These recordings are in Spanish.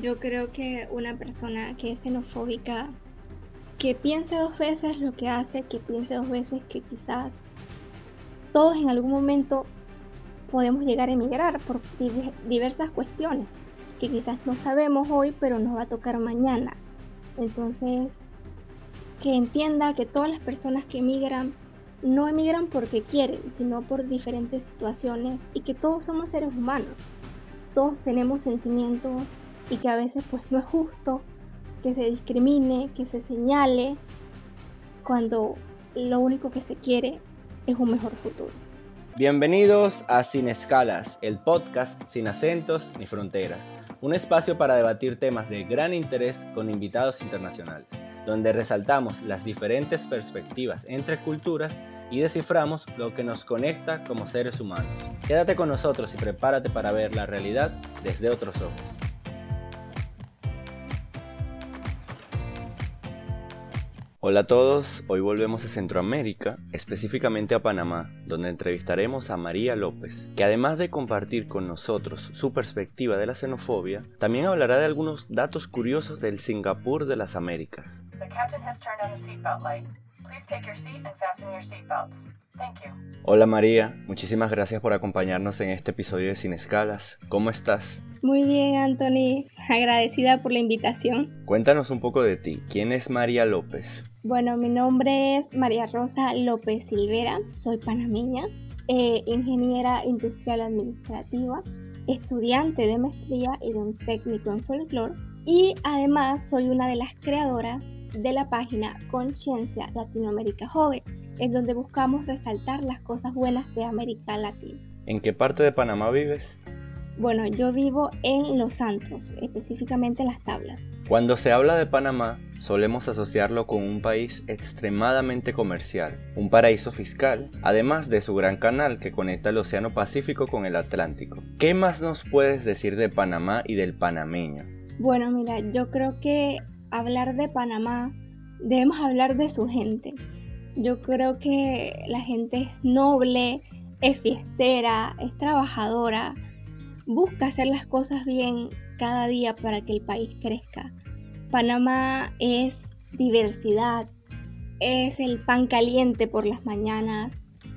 yo creo que una persona que es xenofóbica, que piense dos veces lo que hace, que piense dos veces que quizás todos en algún momento podemos llegar a emigrar por diversas cuestiones que quizás no sabemos hoy, pero nos va a tocar mañana. Entonces, que entienda que todas las personas que emigran no emigran porque quieren, sino por diferentes situaciones y que todos somos seres humanos. Todos tenemos sentimientos y que a veces pues no es justo que se discrimine, que se señale cuando lo único que se quiere es un mejor futuro. Bienvenidos a Sin Escalas, el podcast sin acentos ni fronteras, un espacio para debatir temas de gran interés con invitados internacionales, donde resaltamos las diferentes perspectivas entre culturas y desciframos lo que nos conecta como seres humanos. Quédate con nosotros y prepárate para ver la realidad desde otros ojos. Hola a todos, hoy volvemos a Centroamérica, específicamente a Panamá, donde entrevistaremos a María López, que además de compartir con nosotros su perspectiva de la xenofobia, también hablará de algunos datos curiosos del Singapur de las Américas. Hola María, muchísimas gracias por acompañarnos en este episodio de Sin Escalas. ¿Cómo estás? Muy bien, Anthony. Agradecida por la invitación. Cuéntanos un poco de ti. ¿Quién es María López? Bueno, mi nombre es María Rosa López Silvera. Soy panameña, eh, ingeniera industrial administrativa, estudiante de maestría y de un técnico en folclore. Y además soy una de las creadoras de la página Conciencia Latinoamérica Joven, en donde buscamos resaltar las cosas buenas de América Latina. ¿En qué parte de Panamá vives? Bueno, yo vivo en Los Santos, específicamente en Las Tablas. Cuando se habla de Panamá, solemos asociarlo con un país extremadamente comercial, un paraíso fiscal, además de su gran canal que conecta el Océano Pacífico con el Atlántico. ¿Qué más nos puedes decir de Panamá y del panameño? Bueno, mira, yo creo que hablar de Panamá debemos hablar de su gente. Yo creo que la gente es noble, es fiestera, es trabajadora, busca hacer las cosas bien cada día para que el país crezca. Panamá es diversidad, es el pan caliente por las mañanas,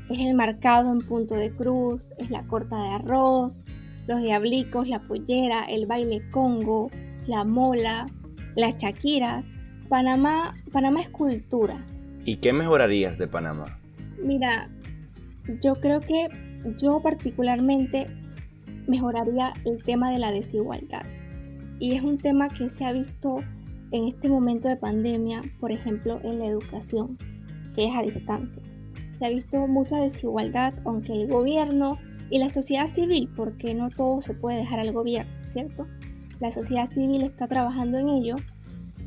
es el marcado en punto de cruz, es la corta de arroz, los diablicos, la pollera, el baile congo, la mola, las chaquiras. Panamá, Panamá es cultura, ¿Y qué mejorarías de Panamá? Mira, yo creo que yo particularmente mejoraría el tema de la desigualdad. Y es un tema que se ha visto en este momento de pandemia, por ejemplo, en la educación, que es a distancia. Se ha visto mucha desigualdad, aunque el gobierno y la sociedad civil, porque no todo se puede dejar al gobierno, ¿cierto? La sociedad civil está trabajando en ello,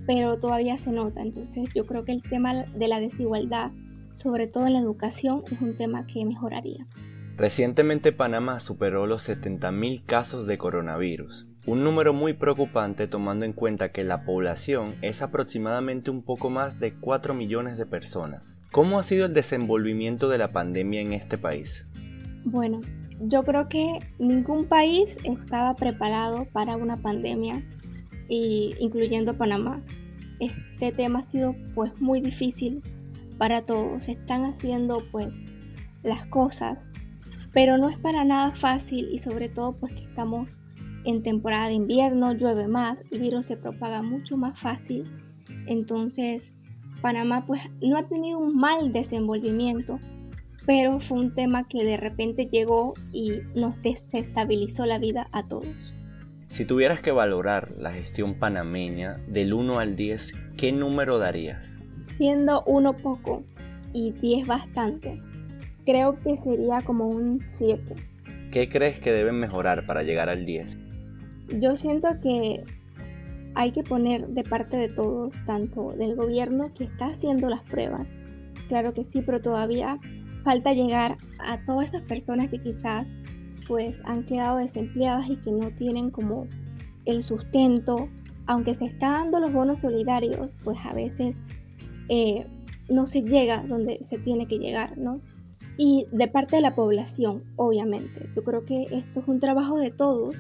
pero todavía se nota. Entonces yo creo que el tema de la desigualdad, sobre todo en la educación, es un tema que mejoraría. Recientemente Panamá superó los 70.000 casos de coronavirus, un número muy preocupante tomando en cuenta que la población es aproximadamente un poco más de 4 millones de personas. ¿Cómo ha sido el desenvolvimiento de la pandemia en este país? Bueno, yo creo que ningún país estaba preparado para una pandemia y incluyendo Panamá. Este tema ha sido pues muy difícil para todos. Están haciendo pues las cosas, pero no es para nada fácil y sobre todo pues que estamos en temporada de invierno, llueve más, el virus se propaga mucho más fácil. Entonces, Panamá pues no ha tenido un mal desenvolvimiento, pero fue un tema que de repente llegó y nos desestabilizó la vida a todos. Si tuvieras que valorar la gestión panameña del 1 al 10, ¿qué número darías? Siendo 1 poco y 10 bastante, creo que sería como un 7. ¿Qué crees que deben mejorar para llegar al 10? Yo siento que hay que poner de parte de todos, tanto del gobierno que está haciendo las pruebas, claro que sí, pero todavía falta llegar a todas esas personas que quizás pues han quedado desempleadas y que no tienen como el sustento, aunque se está dando los bonos solidarios, pues a veces eh, no se llega donde se tiene que llegar, ¿no? Y de parte de la población, obviamente. Yo creo que esto es un trabajo de todos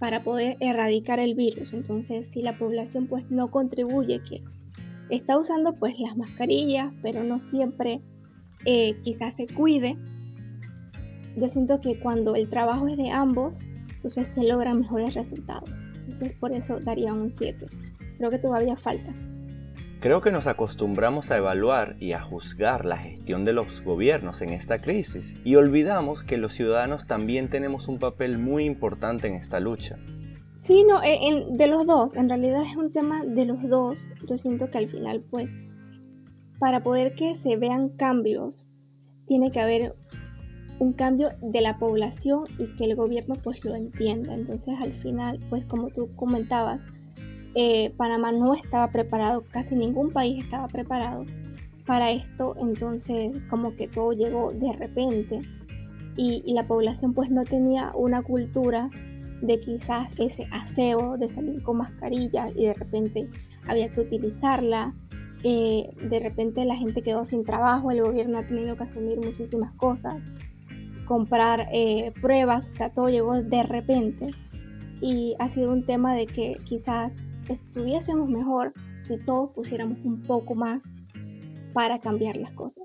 para poder erradicar el virus. Entonces, si la población pues no contribuye, que está usando pues las mascarillas, pero no siempre eh, quizás se cuide, yo siento que cuando el trabajo es de ambos, entonces se logran mejores resultados. Entonces, por eso daría un 7. Creo que todavía falta. Creo que nos acostumbramos a evaluar y a juzgar la gestión de los gobiernos en esta crisis y olvidamos que los ciudadanos también tenemos un papel muy importante en esta lucha. Sí, no, eh, de los dos, en realidad es un tema de los dos. Yo siento que al final, pues, para poder que se vean cambios, tiene que haber un cambio de la población y que el gobierno pues lo entienda. Entonces al final, pues como tú comentabas, eh, Panamá no estaba preparado, casi ningún país estaba preparado para esto, entonces como que todo llegó de repente y, la población pues no tenía una cultura de quizás ese aseo de salir con mascarilla y de repente había que utilizarla. Eh, de repente la gente quedó sin trabajo, el gobierno ha tenido que asumir muchísimas cosas, comprar eh, pruebas, o sea, todo llegó de repente y ha sido un tema de que quizás estuviésemos mejor si todos pusiéramos un poco más para cambiar las cosas.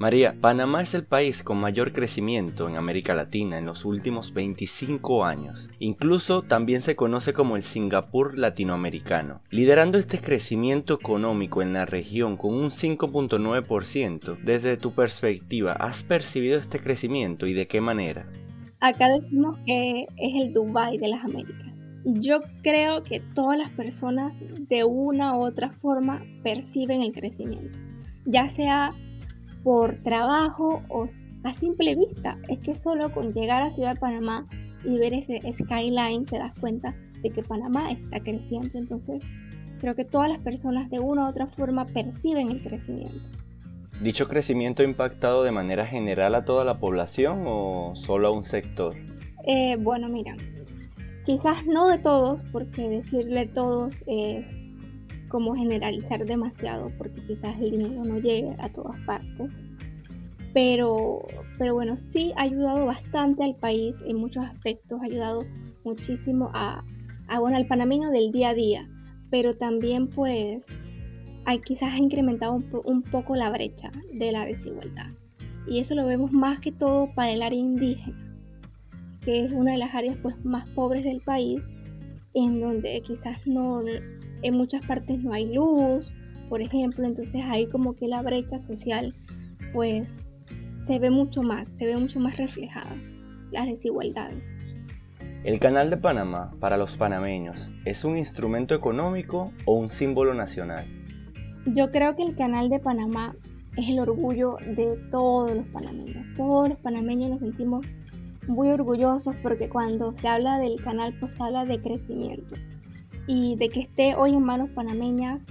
María, Panamá es el país con mayor crecimiento en América Latina en los últimos 25 años. Incluso también se conoce como el Singapur latinoamericano, liderando este crecimiento económico en la región con un 5.9%. Desde tu perspectiva, ¿has percibido este crecimiento y de qué manera? Acá decimos que es el Dubai de las Américas yo creo que todas las personas de una u otra forma perciben el crecimiento, ya sea por trabajo o a simple vista. Es que solo con llegar a Ciudad de Panamá y ver ese skyline te das cuenta de que Panamá está creciendo. Entonces, creo que todas las personas de una u otra forma perciben el crecimiento. ¿Dicho crecimiento ha impactado de manera general a toda la población o solo a un sector? Eh, bueno, mira, Quizás no de todos, porque decirle todos es como generalizar demasiado, porque quizás el dinero no llegue a todas partes. Pero, pero bueno, sí ha ayudado bastante al país en muchos aspectos, ha ayudado muchísimo a, bueno, al panameño del día a día, pero también pues hay, quizás ha incrementado un, un poco la brecha de la desigualdad. Y eso lo vemos más que todo para el área indígena que es una de las áreas pues, más pobres del país, en donde quizás no, en muchas partes no hay luz, por ejemplo, entonces ahí como que la brecha social pues se ve mucho más, se ve mucho más reflejada, las desigualdades. ¿El Canal de Panamá para los panameños es un instrumento económico o un símbolo nacional? Yo creo que el Canal de Panamá es el orgullo de todos los panameños. Todos los panameños nos sentimos muy orgullosos porque cuando se habla del canal pues se habla de crecimiento y de que esté hoy en manos panameñas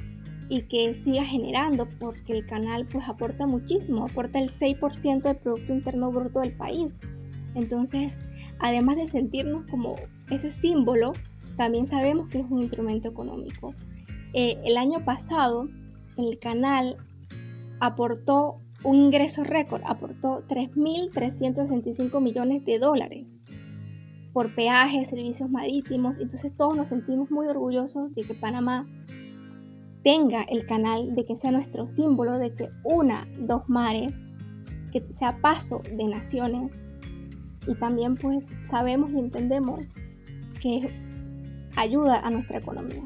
y que siga generando porque el canal pues aporta muchísimo, aporta el 6% del Producto Interno Bruto del país. Entonces, además de sentirnos como ese símbolo, también sabemos que es un instrumento económico. Eh, el año pasado, el canal aportó un ingreso récord, aportó 3.365 millones de dólares por peajes, servicios marítimos. Entonces todos nos sentimos muy orgullosos de que Panamá tenga el canal, de que sea nuestro símbolo, de que una dos mares, que sea paso de naciones. Y también pues sabemos y entendemos que ayuda a nuestra economía.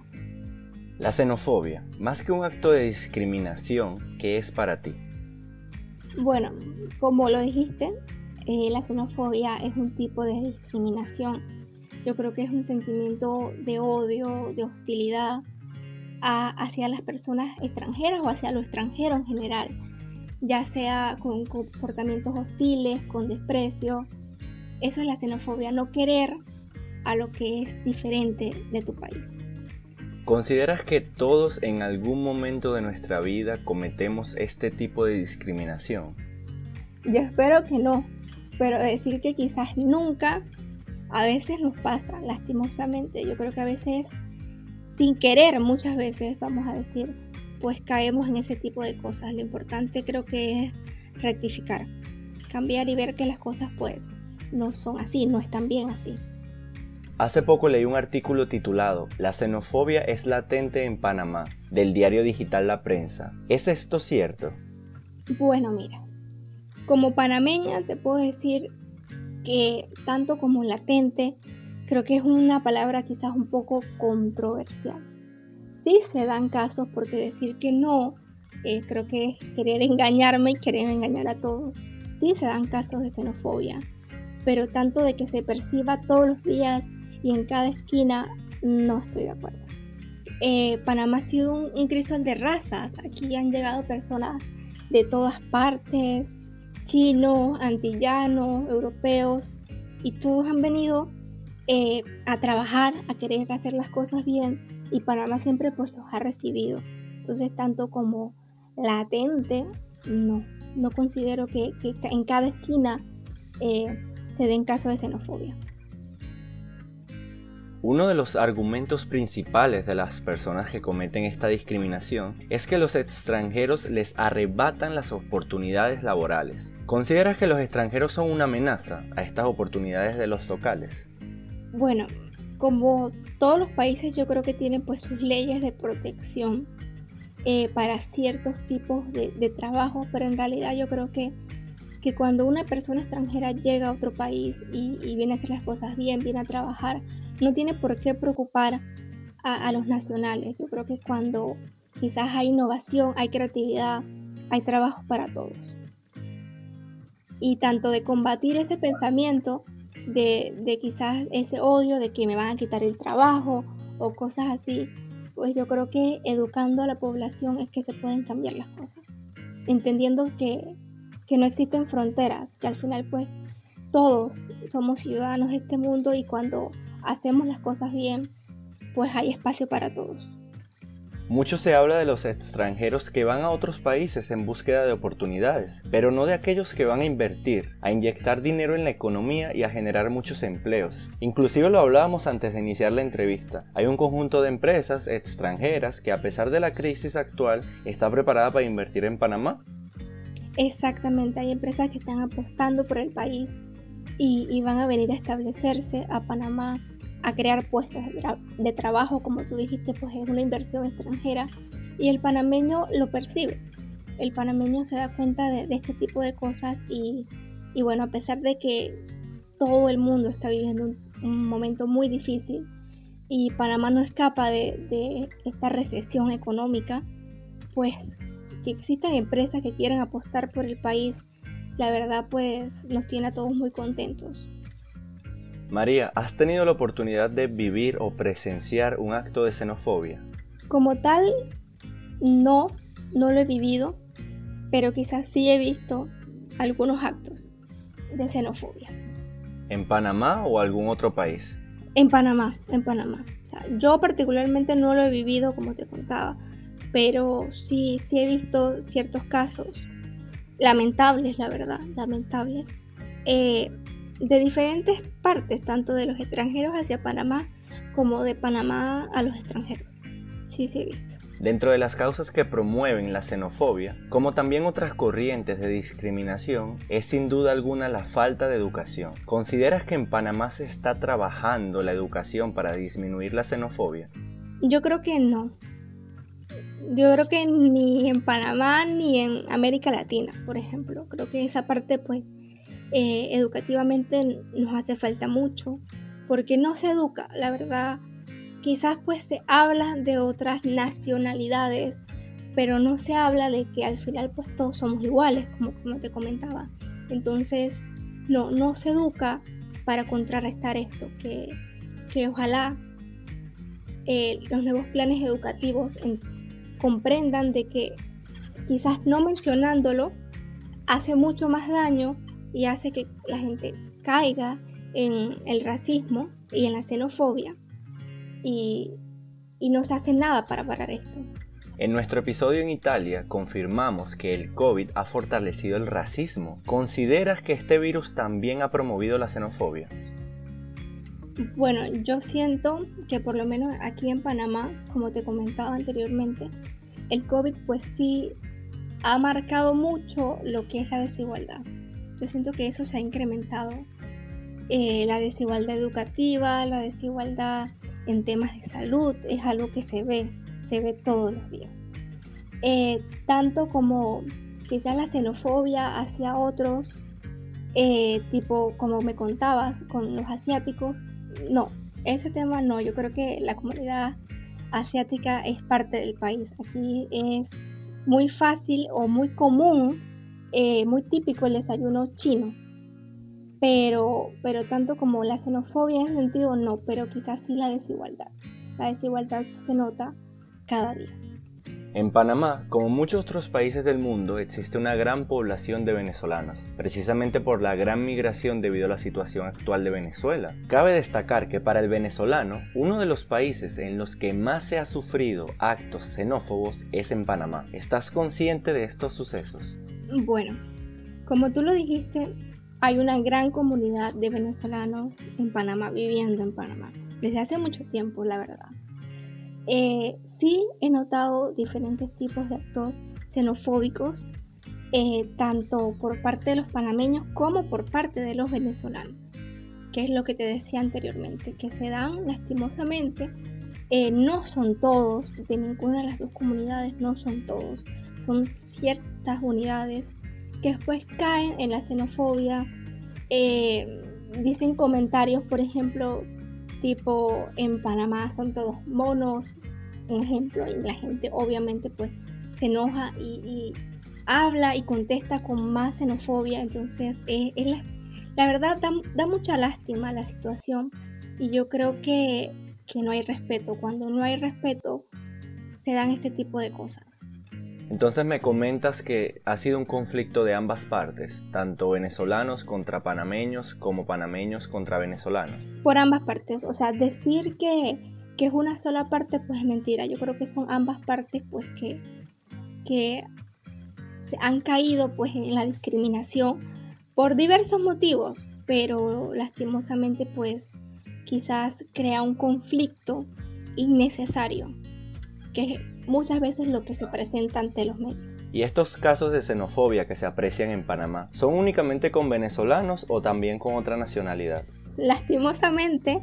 La xenofobia, más que un acto de discriminación, ¿qué es para ti? Bueno, como lo dijiste, eh, la xenofobia es un tipo de discriminación. Yo creo que es un sentimiento de odio, de hostilidad hacia las personas extranjeras o hacia lo extranjero en general, ya sea con comportamientos hostiles, con desprecio. Eso es la xenofobia, no querer a lo que es diferente de tu país. ¿Consideras que todos en algún momento de nuestra vida cometemos este tipo de discriminación? Yo espero que no, pero decir que quizás nunca, a veces nos pasa, lastimosamente. Yo creo que a veces, sin querer, muchas veces, vamos a decir, pues caemos en ese tipo de cosas. Lo importante creo que es rectificar, cambiar y ver que las cosas pues no son así, no están bien así. Hace poco leí un artículo titulado La xenofobia es latente en Panamá, del diario digital La Prensa. ¿Es esto cierto? Bueno, mira, como panameña te puedo decir que tanto como latente, creo que es una palabra quizás un poco controversial. Sí se dan casos porque decir que no, eh, creo que es querer engañarme y querer engañar a todos. Sí se dan casos de xenofobia, pero tanto de que se perciba todos los días y en cada esquina, no estoy de acuerdo. Eh, Panamá ha sido un, crisol de razas. Aquí han llegado personas de todas partes, chinos, antillanos, europeos, y todos han venido eh, a trabajar, a querer hacer las cosas bien, y Panamá siempre pues los ha recibido. Entonces, tanto como latente, no, no considero que, en cada esquina eh, se den casos de xenofobia. Uno de los argumentos principales de las personas que cometen esta discriminación es que los extranjeros les arrebatan las oportunidades laborales. ¿Consideras que los extranjeros son una amenaza a estas oportunidades de los locales? Bueno, como todos los países yo creo que tienen pues sus leyes de protección eh, para ciertos tipos de, trabajo, pero en realidad yo creo que, que cuando una persona extranjera llega a otro país y, y viene a hacer las cosas bien, viene a trabajar, no tiene por qué preocupar a, los nacionales. Yo creo que cuando quizás hay innovación, hay creatividad, hay trabajo para todos. Y tanto de combatir ese pensamiento de, de, quizás ese odio de que me van a quitar el trabajo o cosas así, pues yo creo que educando a la población es que se pueden cambiar las cosas. Entendiendo que, que no existen fronteras, que al final pues todos somos ciudadanos de este mundo y cuando hacemos las cosas bien, pues hay espacio para todos. Mucho se habla de los extranjeros que van a otros países en búsqueda de oportunidades, pero no de aquellos que van a invertir, a inyectar dinero en la economía y a generar muchos empleos. Inclusive lo hablábamos antes de iniciar la entrevista. Hay un conjunto de empresas extranjeras que a pesar de la crisis actual está preparada para invertir en Panamá. Exactamente, hay empresas que están apostando por el país y, y van a venir a establecerse a Panamá a crear puestos de, trabajo, como tú dijiste, pues es una inversión extranjera y el panameño lo percibe. El panameño se da cuenta de, este tipo de cosas y, bueno, a pesar de que todo el mundo está viviendo un, momento muy difícil y Panamá no escapa de, de esta recesión económica, pues que existan empresas que quieran apostar por el país, la verdad pues nos tiene a todos muy contentos. María, ¿has tenido la oportunidad de vivir o presenciar un acto de xenofobia? Como tal, no, no lo he vivido, pero quizás sí he visto algunos actos de xenofobia. ¿En Panamá o algún otro país? En Panamá, en Panamá. yo particularmente no lo he vivido, como te contaba, pero sí, sí he visto ciertos casos lamentables, la verdad, lamentables. Eh, de diferentes partes, tanto de los extranjeros hacia Panamá como de Panamá a los extranjeros. Sí, sí he visto. Dentro de las causas que promueven la xenofobia, como también otras corrientes de discriminación, es sin duda alguna la falta de educación. ¿Consideras que en Panamá se está trabajando la educación para disminuir la xenofobia? Yo creo que no. Yo creo que ni en Panamá ni en América Latina, por ejemplo. Creo que esa parte pues eh, educativamente nos hace falta mucho, porque no se educa, la verdad. Quizás pues se habla de otras nacionalidades, pero no se habla de que al final pues todos somos iguales, como, como te comentaba. Entonces, no, no se educa para contrarrestar esto, que, que ojalá eh, los nuevos planes educativos comprendan de que quizás no mencionándolo hace mucho más daño y hace que la gente caiga en el racismo y en la xenofobia y, y no se hace nada para parar esto. En nuestro episodio en Italia confirmamos que el COVID ha fortalecido el racismo. ¿Consideras que este virus también ha promovido la xenofobia? Bueno, yo siento que por lo menos aquí en Panamá, como te comentaba anteriormente, el COVID pues sí ha marcado mucho lo que es la desigualdad. Yo siento que eso se ha incrementado eh, la desigualdad educativa, la desigualdad en temas de salud, es algo que se ve, se ve todos los días. Eh, tanto como quizás la xenofobia hacia otros, eh, tipo como me contabas con los asiáticos, no, ese tema no, yo creo que la comunidad asiática es parte del país. Aquí es muy fácil o muy común, eh, muy típico el desayuno chino. Pero, pero tanto como la xenofobia en ese sentido, no, pero quizás sí la desigualdad. La desigualdad se nota cada día. En Panamá, como muchos otros países del mundo, existe una gran población de venezolanos, precisamente por la gran migración debido a la situación actual de Venezuela. Cabe destacar que para el venezolano, uno de los países en los que más se ha sufrido actos xenófobos es en Panamá. ¿Estás consciente de estos sucesos? Bueno, como tú lo dijiste, hay una gran comunidad de venezolanos en Panamá, viviendo en Panamá, desde hace mucho tiempo, la verdad. Eh, sí he notado diferentes tipos de actos xenofóbicos, eh, tanto por parte de los panameños como por parte de los venezolanos, que es lo que te decía anteriormente, que se dan lastimosamente, eh, no son todos, de ninguna de las dos comunidades no son todos, son ciertas unidades que después caen en la xenofobia, dicen comentarios, por ejemplo, tipo en Panamá son todos monos, un ejemplo, y la gente obviamente pues se enoja y, habla y contesta con más xenofobia, entonces es, la, verdad da, mucha lástima la situación. Y yo creo que, que no hay respeto, cuando no hay respeto se dan este tipo de cosas. Entonces me comentas que ha sido un conflicto de ambas partes, tanto venezolanos contra panameños como panameños contra venezolanos. Por ambas partes, o sea, decir que, es una sola parte pues es mentira, yo creo que son ambas partes pues que, que se han caído pues en la discriminación por diversos motivos, pero lastimosamente pues quizás crea un conflicto innecesario que muchas veces lo que se presenta ante los medios. ¿Y estos casos de xenofobia que se aprecian en Panamá son únicamente con venezolanos o también con otra nacionalidad? Lastimosamente,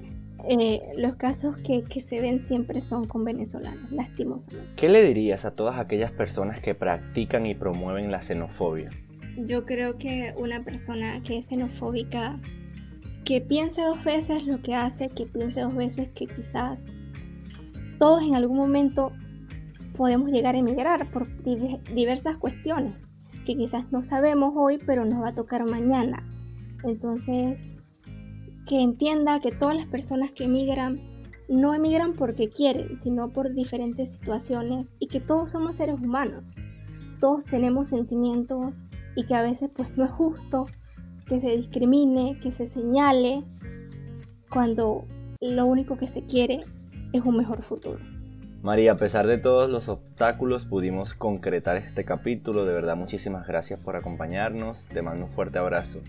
eh, los casos que, que, se ven siempre son con venezolanos, lastimosamente. ¿Qué le dirías a todas aquellas personas que practican y promueven la xenofobia? Yo creo que una persona que es xenofóbica, que piense dos veces lo que hace, que piense dos veces que quizás todos en algún momento podemos llegar a emigrar por diversas cuestiones que quizás no sabemos hoy, pero nos va a tocar mañana. Entonces, que entienda que todas las personas que emigran no emigran porque quieren, sino por diferentes situaciones y que todos somos seres humanos. Todos tenemos sentimientos y que a veces pues no es justo que se discrimine, que se señale cuando lo único que se quiere es un mejor futuro. María, a pesar de todos los obstáculos, pudimos concretar este capítulo. De verdad, muchísimas gracias por acompañarnos. Te mando un fuerte abrazo.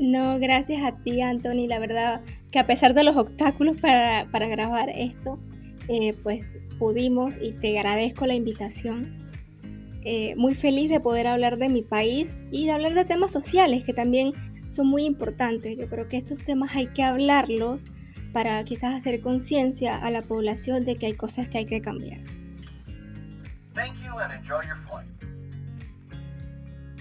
No, gracias a ti, Anthony. La verdad que a pesar de los obstáculos para, grabar esto, eh, pues pudimos y te agradezco la invitación. Eh, muy feliz de poder hablar de mi país y de hablar de temas sociales que también son muy importantes. Yo creo que estos temas hay que hablarlos para quizás hacer conciencia a la población de que hay cosas que hay que cambiar. Thank you and enjoy your flight.